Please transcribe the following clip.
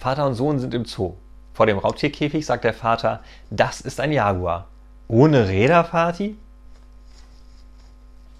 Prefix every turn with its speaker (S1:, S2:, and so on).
S1: Vater und Sohn sind im Zoo. Vor dem Raubtierkäfig sagt der Vater, das ist ein Jaguar. Ohne Räder, Vati?